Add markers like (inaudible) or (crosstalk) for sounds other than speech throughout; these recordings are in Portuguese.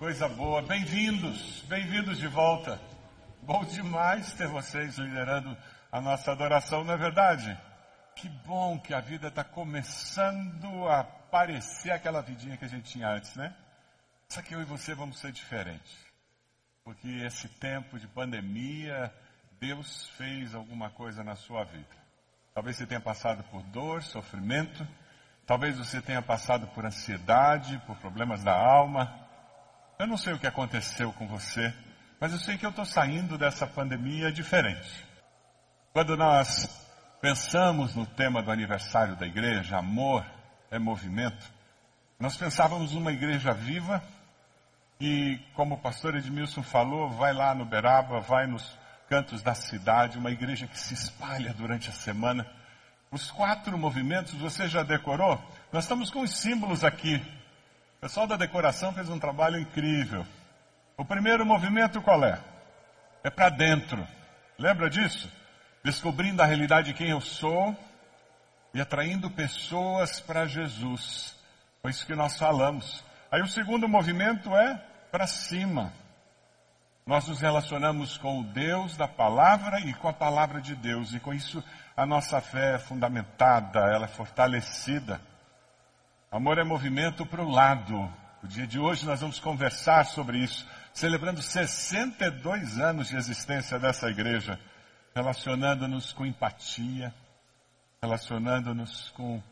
Coisa boa, bem-vindos, bem-vindos de volta. Bom demais ter vocês liderando a nossa adoração, não é verdade? Que bom que a vida está começando a parecer aquela vidinha que a gente tinha antes, né? Só que eu e você vamos ser diferentes. Porque esse tempo de pandemia, Deus fez alguma coisa na sua vida. Talvez você tenha passado por dor, sofrimento, talvez você tenha passado por ansiedade, por problemas da alma. Eu não sei o que aconteceu com você, mas eu sei que eu estou saindo dessa pandemia diferente. Quando nós pensamos no tema do aniversário da igreja, amor é movimento, nós pensávamos numa igreja viva e, como o pastor Edmilson falou, vai lá no Beraba, vai nos cantos da cidade, uma igreja que se espalha durante a semana. Os quatro movimentos, você já decorou? Nós estamos com os símbolos aqui. O pessoal da decoração fez um trabalho incrível. O primeiro movimento qual é? É para dentro. Lembra disso? Descobrindo a realidade de quem eu sou e atraindo pessoas para Jesus. Foi isso que nós falamos. Aí o segundo movimento é para cima. Nós nos relacionamos com o Deus da palavra e com a palavra de Deus, e com isso a nossa fé é fundamentada, ela é fortalecida. Amor é movimento para o lado. O dia de hoje nós vamos conversar sobre isso, celebrando 62 anos de existência dessa igreja, relacionando-nos com empatia, relacionando-nos com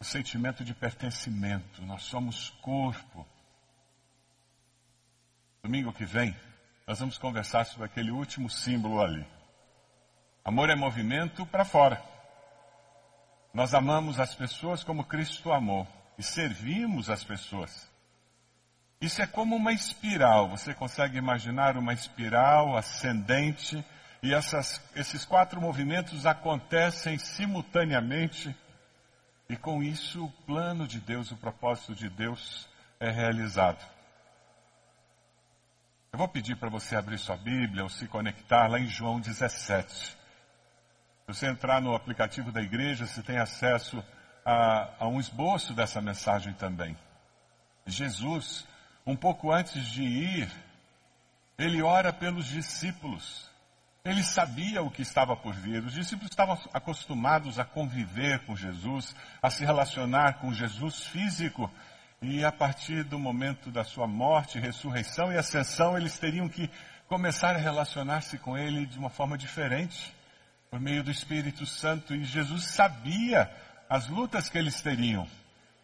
o sentimento de pertencimento. Nós somos corpo. Domingo que vem, nós vamos conversar sobre aquele último símbolo ali. Amor é movimento para fora. Nós amamos as pessoas como Cristo amou e servimos as pessoas. Isso é como uma espiral. Você consegue imaginar uma espiral ascendente e essas, esses quatro movimentos acontecem simultaneamente e com isso o plano de Deus, o propósito de Deus é realizado. Eu vou pedir para você abrir sua Bíblia ou se conectar lá em João 17. Se você entrar no aplicativo da igreja, você tem acesso a, a um esboço dessa mensagem também. Jesus, um pouco antes de ir, ele ora pelos discípulos. Ele sabia o que estava por vir. Os discípulos estavam acostumados a conviver com Jesus, a se relacionar com Jesus físico. E a partir do momento da sua morte, ressurreição e ascensão, eles teriam que começar a relacionar-se com ele de uma forma diferente, por meio do Espírito Santo. E Jesus sabia as lutas que eles teriam,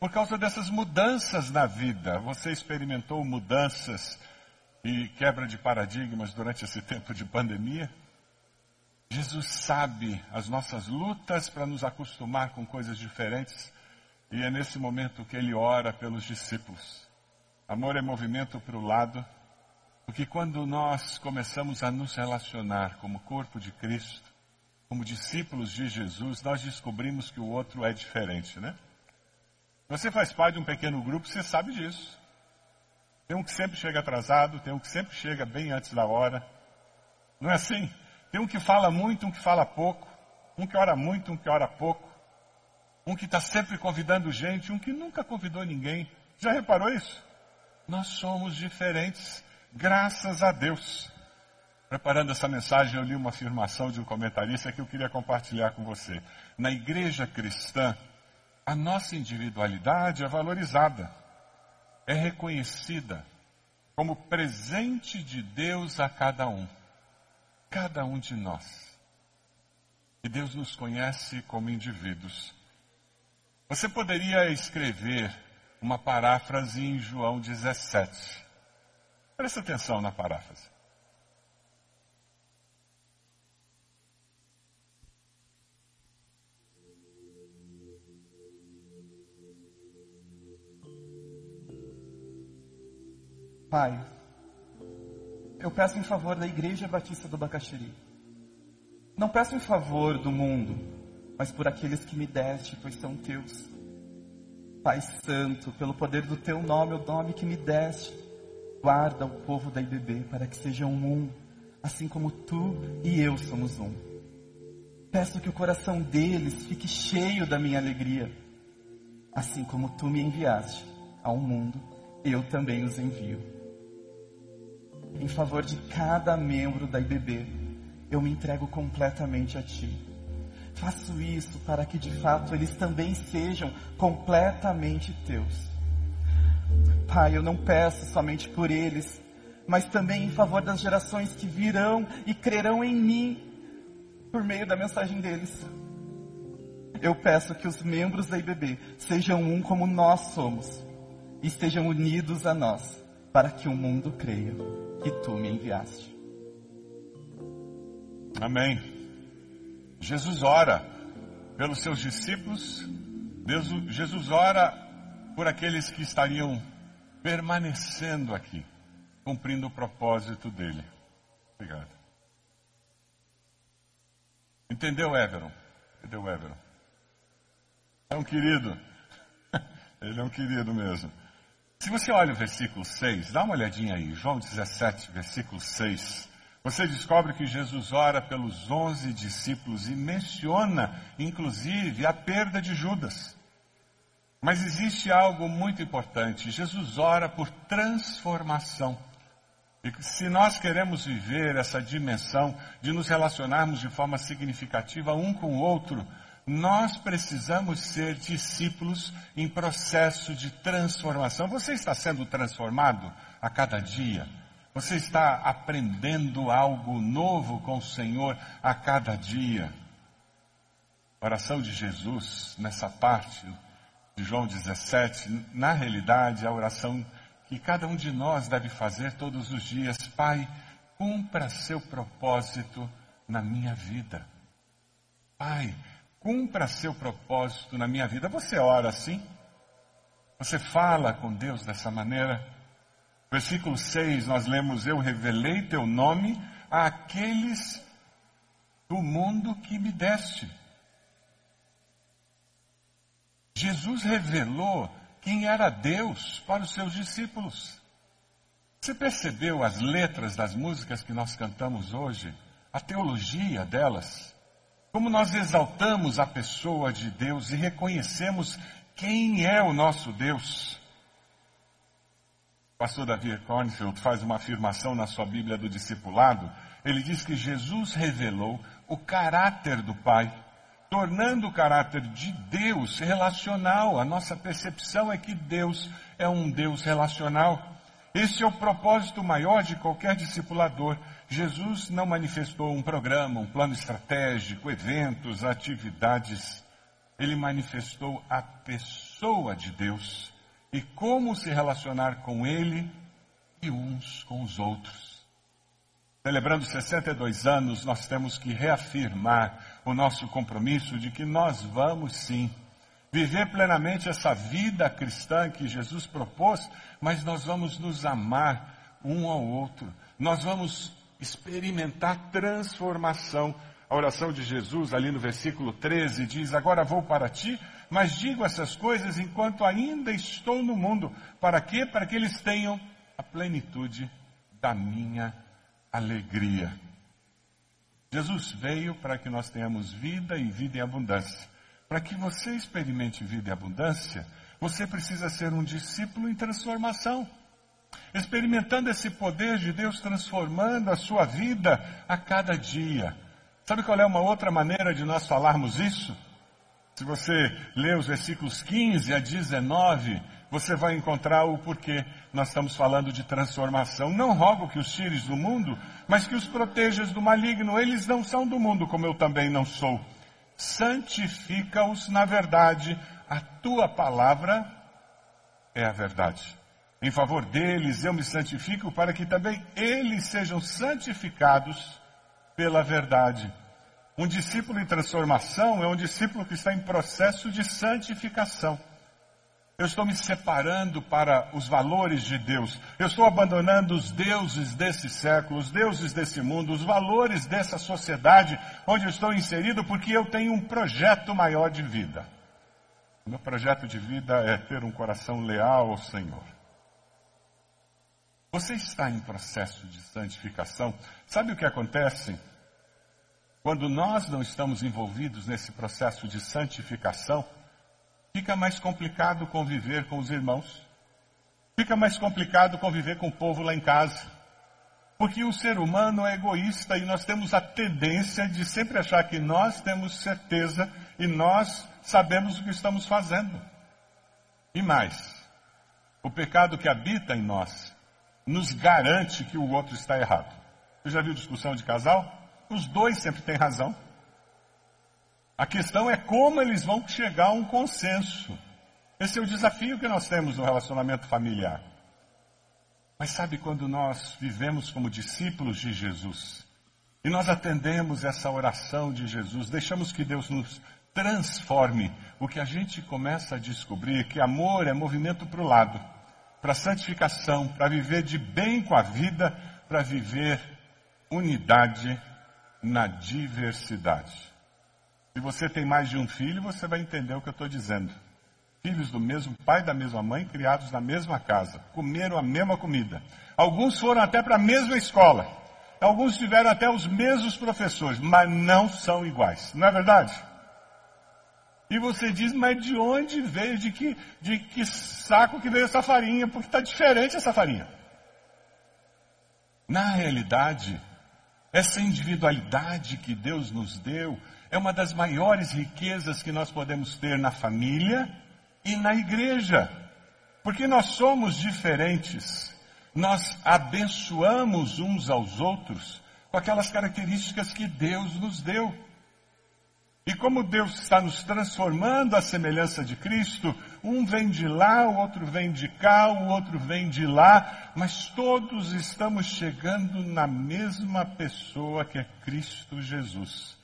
por causa dessas mudanças na vida. Você experimentou mudanças e quebra de paradigmas durante esse tempo de pandemia? Jesus sabe as nossas lutas para nos acostumar com coisas diferentes e é nesse momento que ele ora pelos discípulos. Amor é movimento para o lado, porque quando nós começamos a nos relacionar como corpo de Cristo, como discípulos de Jesus, nós descobrimos que o outro é diferente, né? Você faz parte de um pequeno grupo, você sabe disso. Tem um que sempre chega atrasado, tem um que sempre chega bem antes da hora. Não é assim? Tem um que fala muito, um que fala pouco. Um que ora muito, um que ora pouco um que está sempre convidando gente, um que nunca convidou ninguém. Já reparou isso? Nós somos diferentes, graças a Deus. Preparando essa mensagem, eu li uma afirmação de um comentarista que eu queria compartilhar com você. Na igreja cristã, a nossa individualidade é valorizada, é reconhecida como presente de Deus a cada um, cada um de nós. E Deus nos conhece como indivíduos. Você poderia escrever uma paráfrase em João 17. Presta atenção na paráfrase. Pai, eu peço em favor da Igreja Batista do Bacaxiri. Não peço em favor do mundo, mas por aqueles que me deste, pois são teus. Pai Santo, pelo poder do teu nome, o nome que me deste, guarda o povo da IBB para que sejam um, assim como tu e eu somos um. Peço que o coração deles fique cheio da minha alegria, assim como tu me enviaste ao mundo, eu também os envio. Em favor de cada membro da IBB, eu me entrego completamente a Ti. Faço isso para que de fato eles também sejam completamente Teus. Pai, eu não peço somente por eles, mas também em favor das gerações que virão e crerão em mim por meio da mensagem deles. Eu peço que os membros da IBB sejam um como nós somos e estejam unidos a nós, para que o mundo creia que tu me enviaste. Amém. Jesus ora pelos seus discípulos, Jesus ora por aqueles que estariam permanecendo aqui, cumprindo o propósito dele. Obrigado. Entendeu, Everon? Entendeu, Everon? É um querido. (laughs) Ele é um querido mesmo. Se você olha o versículo 6, dá uma olhadinha aí, João 17, versículo 6. Você descobre que Jesus ora pelos onze discípulos e menciona, inclusive, a perda de Judas. Mas existe algo muito importante: Jesus ora por transformação. E se nós queremos viver essa dimensão de nos relacionarmos de forma significativa um com o outro, nós precisamos ser discípulos em processo de transformação. Você está sendo transformado a cada dia? Você está aprendendo algo novo com o Senhor a cada dia? Oração de Jesus, nessa parte de João 17, na realidade, é a oração que cada um de nós deve fazer todos os dias. Pai, cumpra seu propósito na minha vida. Pai, cumpra seu propósito na minha vida. Você ora assim? Você fala com Deus dessa maneira? Versículo 6, nós lemos: Eu revelei teu nome àqueles do mundo que me deste. Jesus revelou quem era Deus para os seus discípulos. Você percebeu as letras das músicas que nós cantamos hoje? A teologia delas? Como nós exaltamos a pessoa de Deus e reconhecemos quem é o nosso Deus. O pastor Davi Kornfield faz uma afirmação na sua Bíblia do Discipulado. Ele diz que Jesus revelou o caráter do Pai, tornando o caráter de Deus relacional. A nossa percepção é que Deus é um Deus relacional. Esse é o propósito maior de qualquer discipulador. Jesus não manifestou um programa, um plano estratégico, eventos, atividades. Ele manifestou a pessoa de Deus e como se relacionar com Ele e uns com os outros. Celebrando 62 anos, nós temos que reafirmar o nosso compromisso de que nós vamos sim viver plenamente essa vida cristã que Jesus propôs, mas nós vamos nos amar um ao outro. Nós vamos experimentar transformação. A oração de Jesus, ali no versículo 13, diz: Agora vou para ti, mas digo essas coisas enquanto ainda estou no mundo. Para quê? Para que eles tenham a plenitude da minha alegria. Jesus veio para que nós tenhamos vida e vida em abundância. Para que você experimente vida e abundância, você precisa ser um discípulo em transformação. Experimentando esse poder de Deus transformando a sua vida a cada dia. Sabe qual é uma outra maneira de nós falarmos isso? Se você ler os versículos 15 a 19, você vai encontrar o porquê nós estamos falando de transformação. Não rogo que os tires do mundo, mas que os protejas do maligno. Eles não são do mundo, como eu também não sou santifica-os na verdade, a tua palavra é a verdade. Em favor deles eu me santifico para que também eles sejam santificados pela verdade. Um discípulo em transformação é um discípulo que está em processo de santificação. Eu estou me separando para os valores de Deus. Eu estou abandonando os deuses desse século, os deuses desse mundo, os valores dessa sociedade onde eu estou inserido, porque eu tenho um projeto maior de vida. O meu projeto de vida é ter um coração leal ao Senhor. Você está em processo de santificação. Sabe o que acontece? Quando nós não estamos envolvidos nesse processo de santificação, Fica mais complicado conviver com os irmãos. Fica mais complicado conviver com o povo lá em casa. Porque o ser humano é egoísta e nós temos a tendência de sempre achar que nós temos certeza e nós sabemos o que estamos fazendo. E mais, o pecado que habita em nós nos garante que o outro está errado. Você já viu discussão de casal? Os dois sempre têm razão. A questão é como eles vão chegar a um consenso. Esse é o desafio que nós temos no relacionamento familiar. Mas sabe quando nós vivemos como discípulos de Jesus e nós atendemos essa oração de Jesus, deixamos que Deus nos transforme, o que a gente começa a descobrir que amor é movimento para o lado, para santificação, para viver de bem com a vida, para viver unidade na diversidade. Se você tem mais de um filho, você vai entender o que eu estou dizendo filhos do mesmo pai, da mesma mãe, criados na mesma casa, comeram a mesma comida. Alguns foram até para a mesma escola. Alguns tiveram até os mesmos professores, mas não são iguais. Não é verdade? E você diz, mas de onde veio, de que, de que saco que veio essa farinha? Porque está diferente essa farinha. Na realidade, essa individualidade que Deus nos deu é uma das maiores riquezas que nós podemos ter na família e na igreja. Porque nós somos diferentes. Nós abençoamos uns aos outros com aquelas características que Deus nos deu. E como Deus está nos transformando à semelhança de Cristo, um vem de lá, o outro vem de cá, o outro vem de lá, mas todos estamos chegando na mesma pessoa que é Cristo Jesus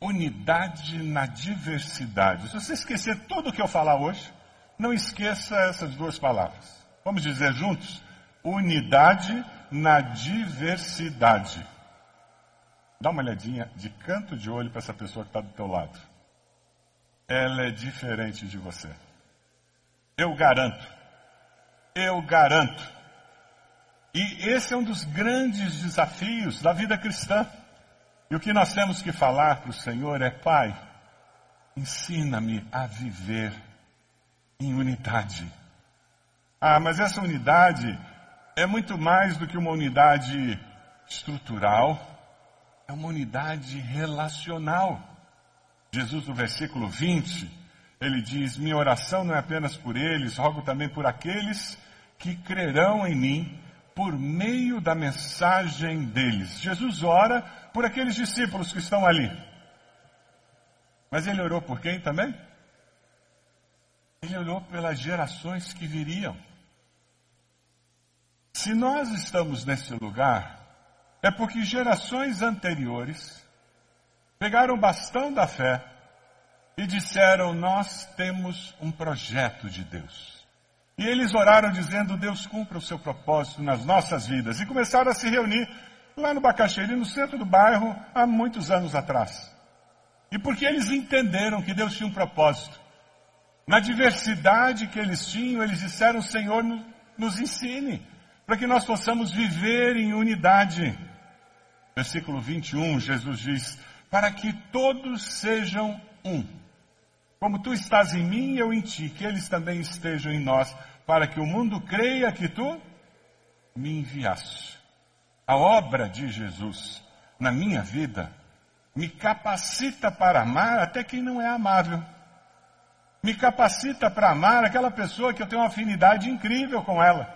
unidade na diversidade. Se você esquecer tudo o que eu falar hoje, não esqueça essas duas palavras. Vamos dizer juntos? Unidade na diversidade. Dá uma olhadinha de canto de olho para essa pessoa que está do teu lado. Ela é diferente de você. Eu garanto. Eu garanto. E esse é um dos grandes desafios da vida cristã. E o que nós temos que falar para o Senhor é: Pai, ensina-me a viver em unidade. Ah, mas essa unidade é muito mais do que uma unidade estrutural, é uma unidade relacional. Jesus, no versículo 20, ele diz: Minha oração não é apenas por eles, rogo também por aqueles que crerão em mim por meio da mensagem deles. Jesus ora por aqueles discípulos que estão ali. Mas ele orou por quem também? Ele orou pelas gerações que viriam. Se nós estamos nesse lugar, é porque gerações anteriores pegaram o bastão da fé e disseram: Nós temos um projeto de Deus. E eles oraram dizendo: Deus cumpra o seu propósito nas nossas vidas. E começaram a se reunir lá no Bacaxeri, no centro do bairro, há muitos anos atrás. E porque eles entenderam que Deus tinha um propósito. Na diversidade que eles tinham, eles disseram: Senhor, nos ensine, para que nós possamos viver em unidade. Versículo 21, Jesus diz: Para que todos sejam um como tu estás em mim e eu em ti, que eles também estejam em nós, para que o mundo creia que tu me enviaste. A obra de Jesus na minha vida me capacita para amar até quem não é amável. Me capacita para amar aquela pessoa que eu tenho uma afinidade incrível com ela.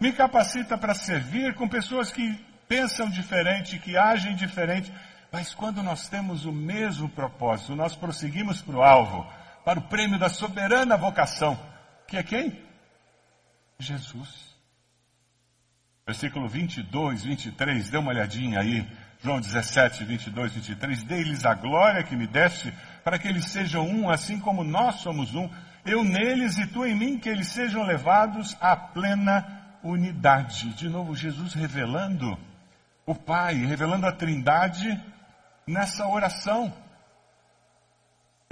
Me capacita para servir com pessoas que pensam diferente, que agem diferente, mas quando nós temos o mesmo propósito, nós prosseguimos para o alvo, para o prêmio da soberana vocação, que é quem? Jesus. Versículo 22, 23, dê uma olhadinha aí. João 17, 22, 23. Dei-lhes a glória que me deste, para que eles sejam um, assim como nós somos um. Eu neles e tu em mim, que eles sejam levados à plena unidade. De novo, Jesus revelando o Pai, revelando a Trindade nessa oração.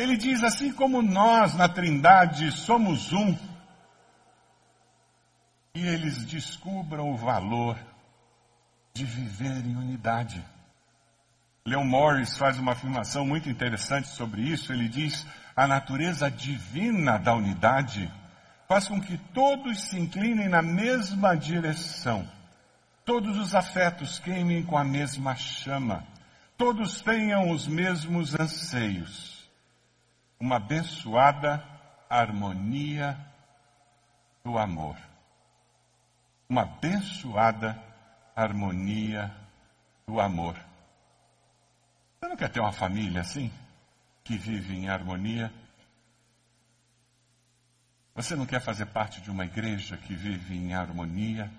Ele diz assim como nós na Trindade somos um, e eles descubram o valor de viver em unidade. Leon Morris faz uma afirmação muito interessante sobre isso. Ele diz: a natureza divina da unidade faz com que todos se inclinem na mesma direção todos os afetos queimem com a mesma chama, todos tenham os mesmos anseios. Uma abençoada harmonia do amor. Uma abençoada harmonia do amor. Você não quer ter uma família assim? Que vive em harmonia? Você não quer fazer parte de uma igreja que vive em harmonia?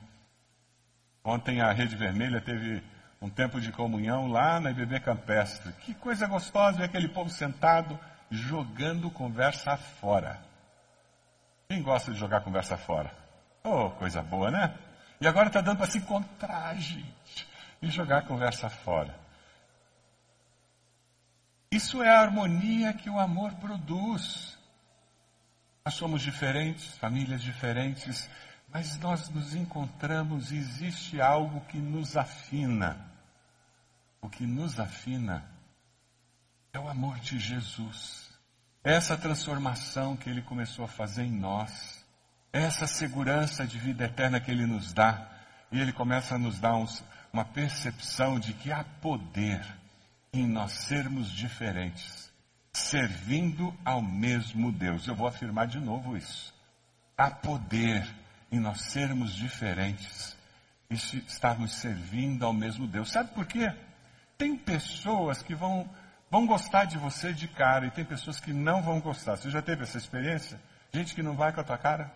Ontem a Rede Vermelha teve um tempo de comunhão lá na IBB Campestre. Que coisa gostosa ver aquele povo sentado jogando conversa fora. Quem gosta de jogar conversa fora? Oh, coisa boa, né? E agora está dando para se encontrar, gente, e jogar conversa fora. Isso é a harmonia que o amor produz. Nós somos diferentes, famílias diferentes, mas nós nos encontramos e existe algo que nos afina. O que nos afina é o amor de Jesus. Essa transformação que ele começou a fazer em nós. Essa segurança de vida eterna que ele nos dá. E ele começa a nos dar uns, uma percepção de que há poder em nós sermos diferentes, servindo ao mesmo Deus. Eu vou afirmar de novo isso. Há poder em nós sermos diferentes e estarmos servindo ao mesmo Deus. Sabe por quê? Tem pessoas que vão, vão gostar de você de cara e tem pessoas que não vão gostar. Você já teve essa experiência? Gente que não vai com a tua cara?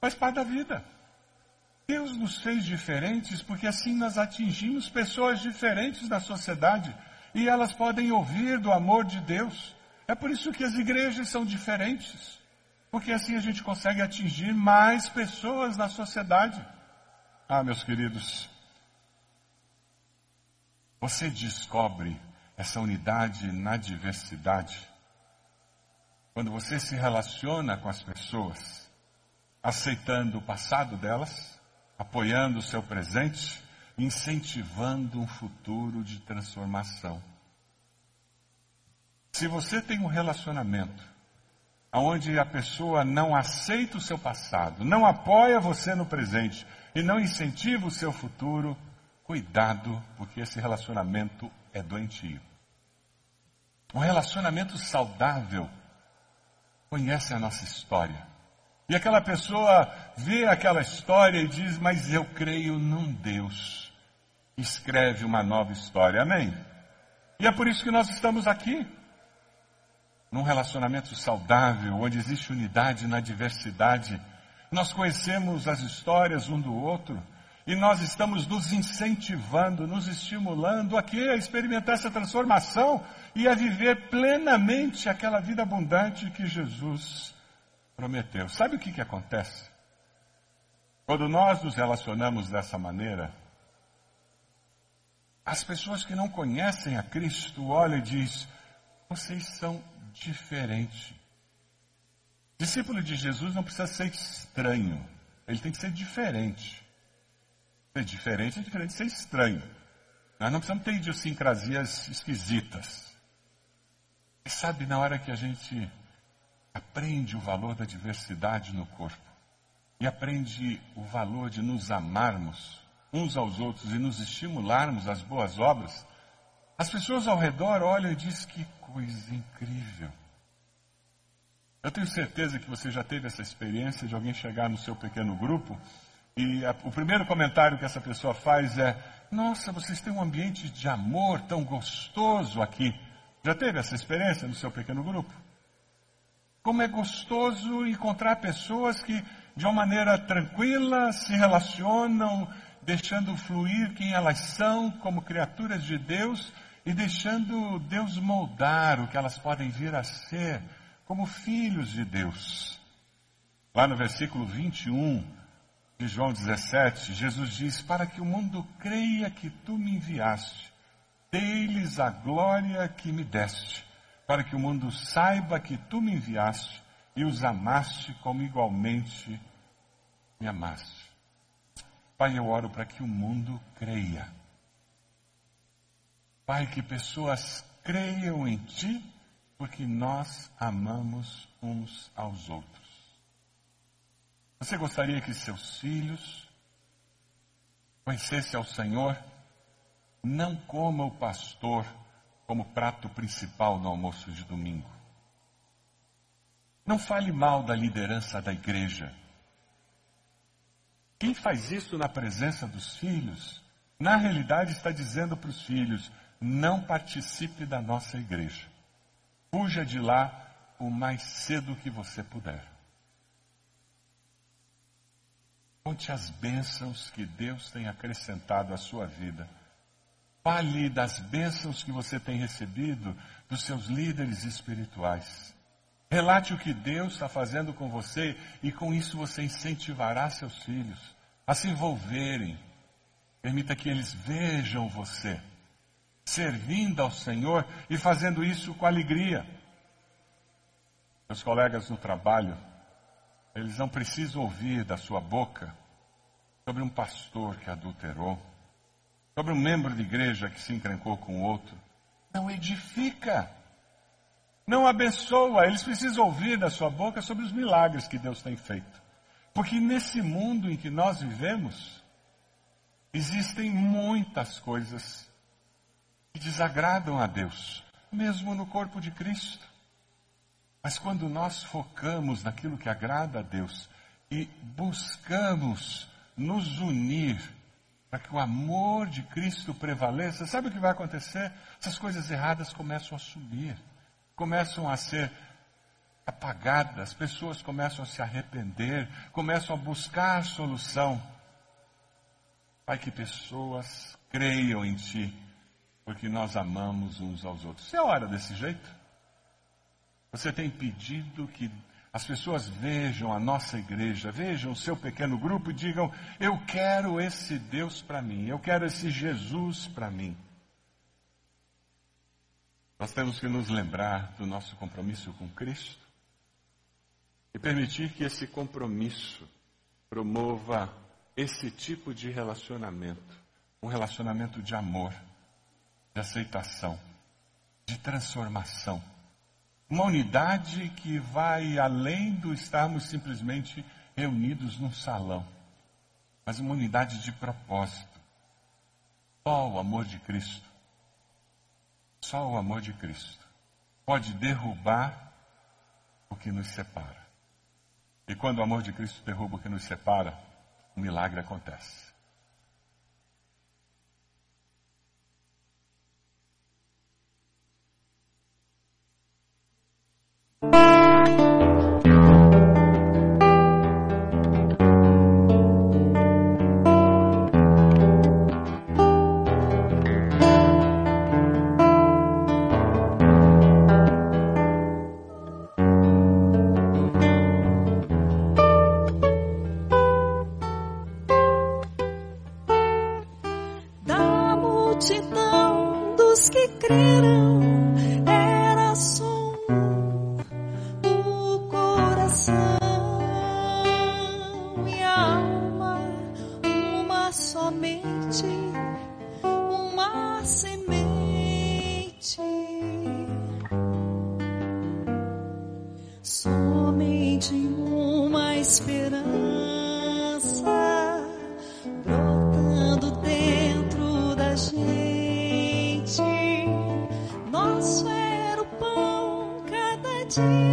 Faz parte da vida. Deus nos fez diferentes porque assim nós atingimos pessoas diferentes da sociedade e elas podem ouvir do amor de Deus. É por isso que as igrejas são diferentes. Porque assim a gente consegue atingir mais pessoas na sociedade. Ah, meus queridos, você descobre essa unidade na diversidade quando você se relaciona com as pessoas, aceitando o passado delas, apoiando o seu presente, incentivando um futuro de transformação. Se você tem um relacionamento onde a pessoa não aceita o seu passado, não apoia você no presente e não incentiva o seu futuro, cuidado, porque esse relacionamento é doentio. Um relacionamento saudável conhece a nossa história. E aquela pessoa vê aquela história e diz: Mas eu creio num Deus. Escreve uma nova história. Amém? E é por isso que nós estamos aqui num relacionamento saudável, onde existe unidade na diversidade, nós conhecemos as histórias um do outro e nós estamos nos incentivando, nos estimulando a quê? A experimentar essa transformação e a viver plenamente aquela vida abundante que Jesus prometeu. Sabe o que, que acontece? Quando nós nos relacionamos dessa maneira, as pessoas que não conhecem a Cristo olham e dizem: vocês são diferente. Discípulo de Jesus não precisa ser estranho, ele tem que ser diferente. Ser diferente é diferente de ser estranho. Nós não precisamos ter idiosincrasias esquisitas. E sabe, na hora que a gente aprende o valor da diversidade no corpo, e aprende o valor de nos amarmos uns aos outros e nos estimularmos às boas obras, as pessoas ao redor olham e dizem que coisa incrível. Eu tenho certeza que você já teve essa experiência de alguém chegar no seu pequeno grupo e a, o primeiro comentário que essa pessoa faz é: Nossa, vocês têm um ambiente de amor tão gostoso aqui. Já teve essa experiência no seu pequeno grupo? Como é gostoso encontrar pessoas que, de uma maneira tranquila, se relacionam, deixando fluir quem elas são como criaturas de Deus e deixando Deus moldar o que elas podem vir a ser como filhos de Deus. Lá no versículo 21 de João 17, Jesus diz: Para que o mundo creia que tu me enviaste, dei-lhes a glória que me deste, para que o mundo saiba que tu me enviaste e os amaste como igualmente me amaste. Pai, eu oro para que o mundo creia Pai, que pessoas creiam em Ti, porque nós amamos uns aos outros. Você gostaria que seus filhos conhecesse ao Senhor, não coma o pastor como prato principal no almoço de domingo. Não fale mal da liderança da igreja. Quem faz isso na presença dos filhos, na realidade está dizendo para os filhos: não participe da nossa igreja. Fuja de lá o mais cedo que você puder. Conte as bênçãos que Deus tem acrescentado à sua vida. Fale das bênçãos que você tem recebido dos seus líderes espirituais. Relate o que Deus está fazendo com você e com isso você incentivará seus filhos a se envolverem. Permita que eles vejam você servindo ao Senhor e fazendo isso com alegria. Meus colegas no trabalho, eles não precisam ouvir da sua boca sobre um pastor que adulterou, sobre um membro de igreja que se encrencou com outro. Não edifica, não abençoa. Eles precisam ouvir da sua boca sobre os milagres que Deus tem feito. Porque nesse mundo em que nós vivemos, existem muitas coisas que desagradam a Deus, mesmo no corpo de Cristo. Mas quando nós focamos naquilo que agrada a Deus e buscamos nos unir para que o amor de Cristo prevaleça, sabe o que vai acontecer? Essas coisas erradas começam a sumir, começam a ser apagadas, as pessoas começam a se arrepender, começam a buscar solução. Pai, que pessoas creiam em Ti, porque nós amamos uns aos outros. Você é hora desse jeito? Você tem pedido que as pessoas vejam a nossa igreja, vejam o seu pequeno grupo e digam: Eu quero esse Deus para mim, eu quero esse Jesus para mim. Nós temos que nos lembrar do nosso compromisso com Cristo e permitir que esse compromisso promova esse tipo de relacionamento um relacionamento de amor, de aceitação, de transformação uma unidade que vai além do estarmos simplesmente reunidos num salão, mas uma unidade de propósito. Só o amor de Cristo, só o amor de Cristo pode derrubar o que nos separa. E quando o amor de Cristo derruba o que nos separa, um milagre acontece. coração e alma, uma somente, uma semente. Somente uma esperança brotando dentro da gente. Nosso era o pão cada dia.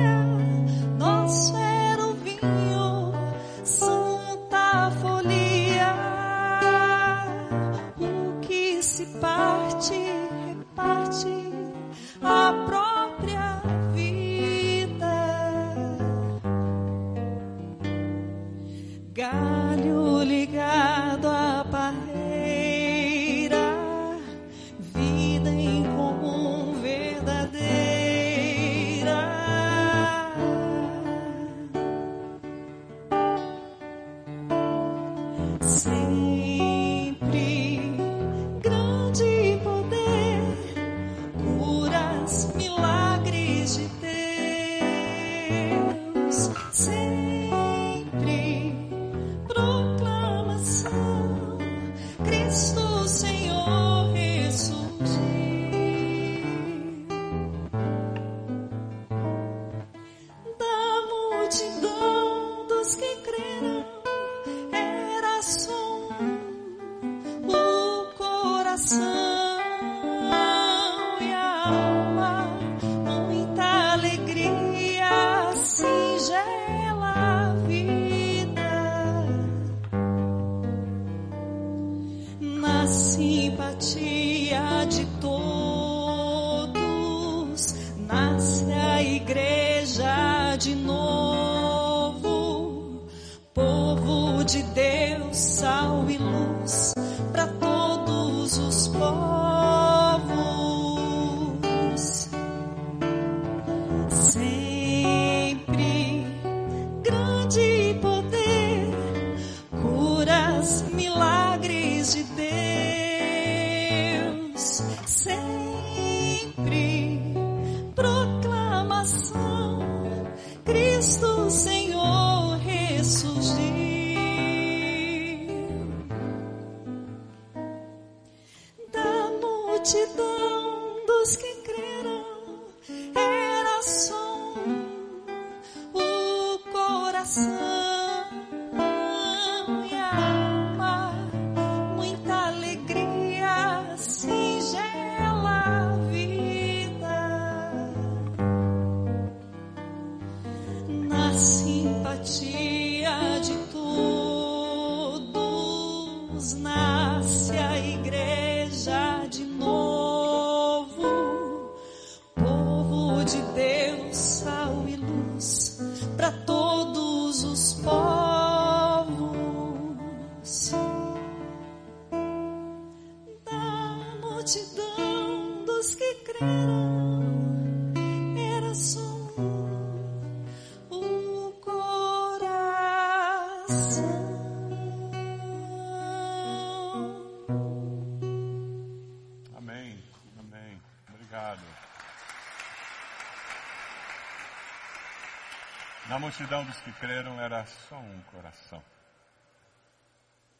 Multidão dos que creram era só um coração.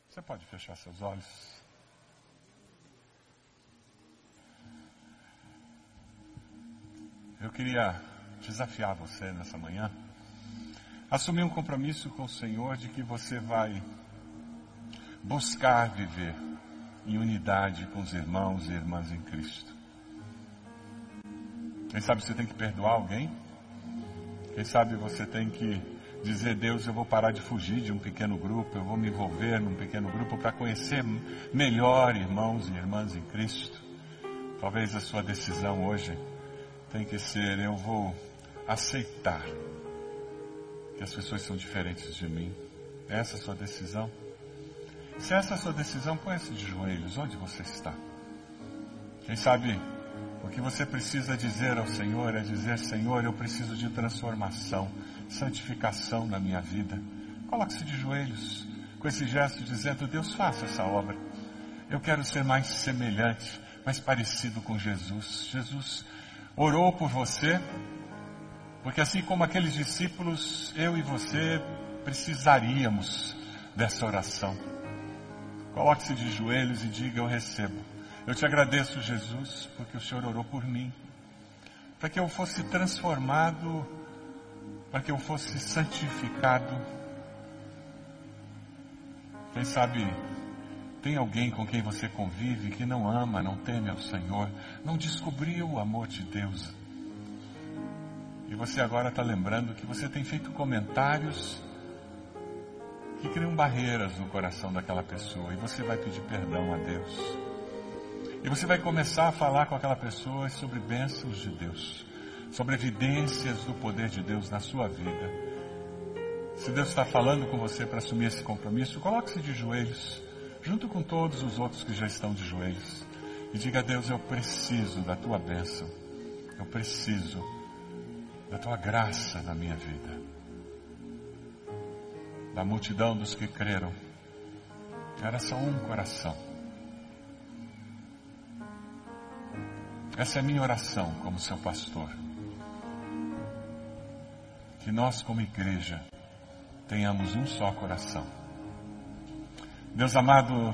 Você pode fechar seus olhos? Eu queria desafiar você nessa manhã, assumir um compromisso com o Senhor de que você vai buscar viver em unidade com os irmãos e irmãs em Cristo. Quem sabe você tem que perdoar alguém? Quem sabe você tem que dizer, Deus, eu vou parar de fugir de um pequeno grupo, eu vou me envolver num pequeno grupo para conhecer melhor irmãos e irmãs em Cristo. Talvez a sua decisão hoje tem que ser, eu vou aceitar que as pessoas são diferentes de mim. É essa a sua decisão? Se essa é a sua decisão, põe-se de joelhos onde você está. Quem sabe o que você precisa dizer ao Senhor é dizer: Senhor, eu preciso de transformação, santificação na minha vida. Coloque-se de joelhos com esse gesto dizendo: Deus, faça essa obra. Eu quero ser mais semelhante, mais parecido com Jesus. Jesus orou por você, porque assim como aqueles discípulos, eu e você precisaríamos dessa oração. Coloque-se de joelhos e diga: Eu recebo eu te agradeço, Jesus, porque o Senhor orou por mim, para que eu fosse transformado, para que eu fosse santificado. Quem sabe tem alguém com quem você convive que não ama, não teme ao Senhor, não descobriu o amor de Deus. E você agora está lembrando que você tem feito comentários que criam barreiras no coração daquela pessoa e você vai pedir perdão a Deus. E você vai começar a falar com aquela pessoa sobre bênçãos de Deus, sobre evidências do poder de Deus na sua vida. Se Deus está falando com você para assumir esse compromisso, coloque-se de joelhos, junto com todos os outros que já estão de joelhos, e diga a Deus: Eu preciso da tua bênção, eu preciso da tua graça na minha vida. Da multidão dos que creram, era só um coração Essa é a minha oração como seu pastor. Que nós, como igreja, tenhamos um só coração. Deus amado,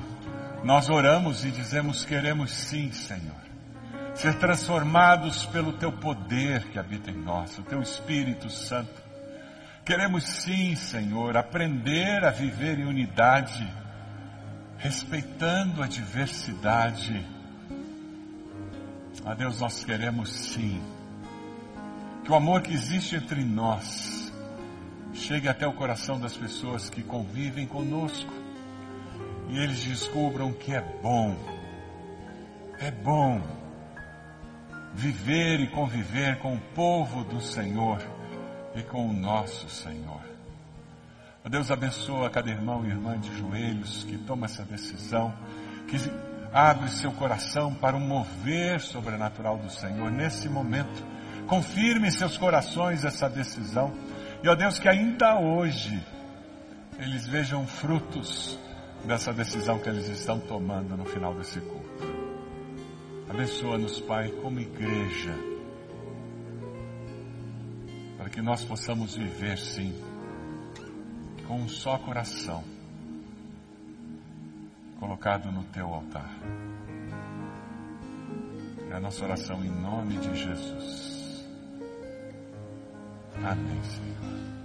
nós oramos e dizemos: queremos sim, Senhor, ser transformados pelo Teu poder que habita em nós, o Teu Espírito Santo. Queremos sim, Senhor, aprender a viver em unidade, respeitando a diversidade a Deus, nós queremos sim que o amor que existe entre nós chegue até o coração das pessoas que convivem conosco e eles descubram que é bom, é bom viver e conviver com o povo do Senhor e com o nosso Senhor. Deus abençoa cada irmão e irmã de joelhos que toma essa decisão, que abre seu coração para um mover sobrenatural do Senhor nesse momento. Confirme em seus corações essa decisão. E ó Deus, que ainda hoje eles vejam frutos dessa decisão que eles estão tomando no final desse culto. Abençoa-nos, Pai, como igreja, para que nós possamos viver, sim, com um só coração colocado no teu altar. É a nossa oração em nome de Jesus. Amém, Senhor.